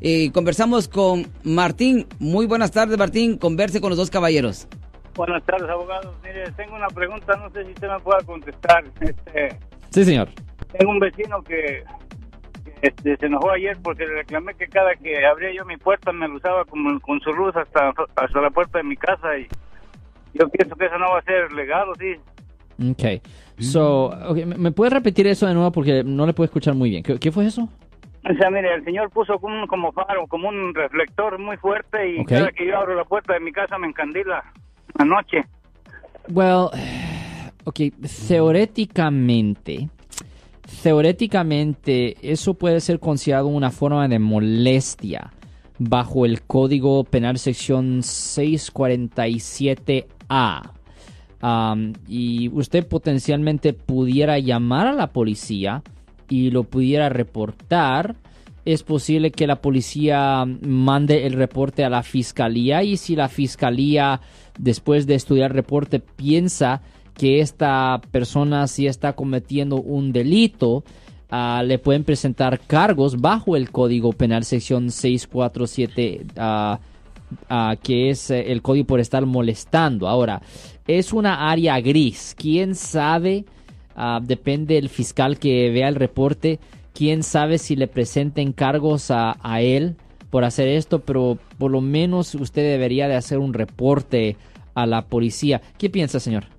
Eh, conversamos con Martín. Muy buenas tardes, Martín. Converse con los dos caballeros. Buenas tardes, abogados. Mire, tengo una pregunta, no sé si usted me pueda contestar. Este, Sí, señor. tengo un vecino que, que, este, se enojó ayer porque le reclamé que cada que abría yo mi puerta me lo usaba con su luz hasta, hasta la puerta de mi casa y yo pienso que eso no va a ser legal, ¿o sí? Ok. So, okay, ¿me- ¿Me puede repetir eso de nuevo porque no le puedo escuchar muy bien? ¿Qué, qué fue eso? O sea, mire, el señor puso como, como faro, como un reflector muy fuerte y Ok. cada que yo abro la puerta de mi casa me encandila anoche. Well, ok, teóricamente, teóricamente eso puede ser considerado una forma de molestia bajo el Código Penal sección 647A. Um, y usted potencialmente pudiera llamar a la policía y lo pudiera reportar. Es posible que la policía mande el reporte a la fiscalía y si la fiscalía después de estudiar el reporte piensa que esta persona sí está cometiendo un delito, ah, le pueden presentar cargos bajo el Código Penal sección 647 ah, ah, que es eh, el código por estar molestando. Ahora, es una área gris. ¿Quién sabe? Ah, depende del fiscal que vea el reporte. ¿Quién sabe si le presenten cargos a, a él por hacer esto? Pero por lo menos usted debería de hacer un reporte a la policía. ¿Qué piensa, señor?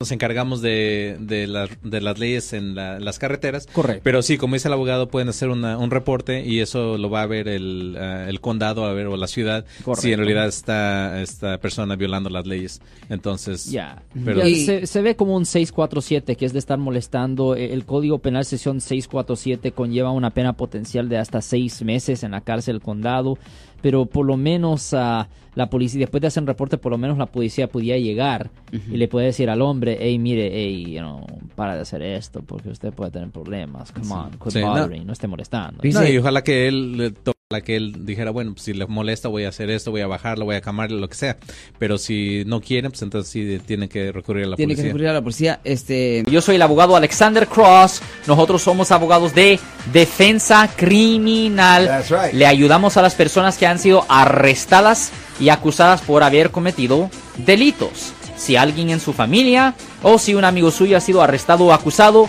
Nos encargamos de, de, la- de las leyes en la- las carreteras. Correcto. Pero sí, como dice el abogado, pueden hacer una- un reporte y eso lo va a ver el, ah, el condado, a ver, o la ciudad, Correcto. si en realidad está esta persona violando las leyes. Entonces, Ya. se, se ve como un 647 que es de estar molestando. Eh, El Código Penal sección 647 conlleva una pena potencial de hasta seis meses en la cárcel del condado. Pero por lo menos ah, la policía, después de hacer un reporte, por lo menos la policía podía llegar y le puede decir al hombre, hey, mire, hey, you know, para de hacer esto porque usted puede tener problemas. Come on, quit Sí, no. bothering, no. esté molestando. No, y ojalá que él, le ojalá que él dijera, bueno, pues si le molesta voy a hacer esto, voy a bajarlo, voy a camarlo, lo que sea. Pero si no quieren, pues entonces sí tiene que recurrir a la Tiene que policía. recurrir a la policía. Este, Yo soy el abogado Alexander Cross. Nosotros somos abogados de defensa criminal. That's right. Le ayudamos a las personas que han sido arrestadas y acusadas por haber cometido delitos. Si alguien en su familia o si un amigo suyo ha sido arrestado o acusado,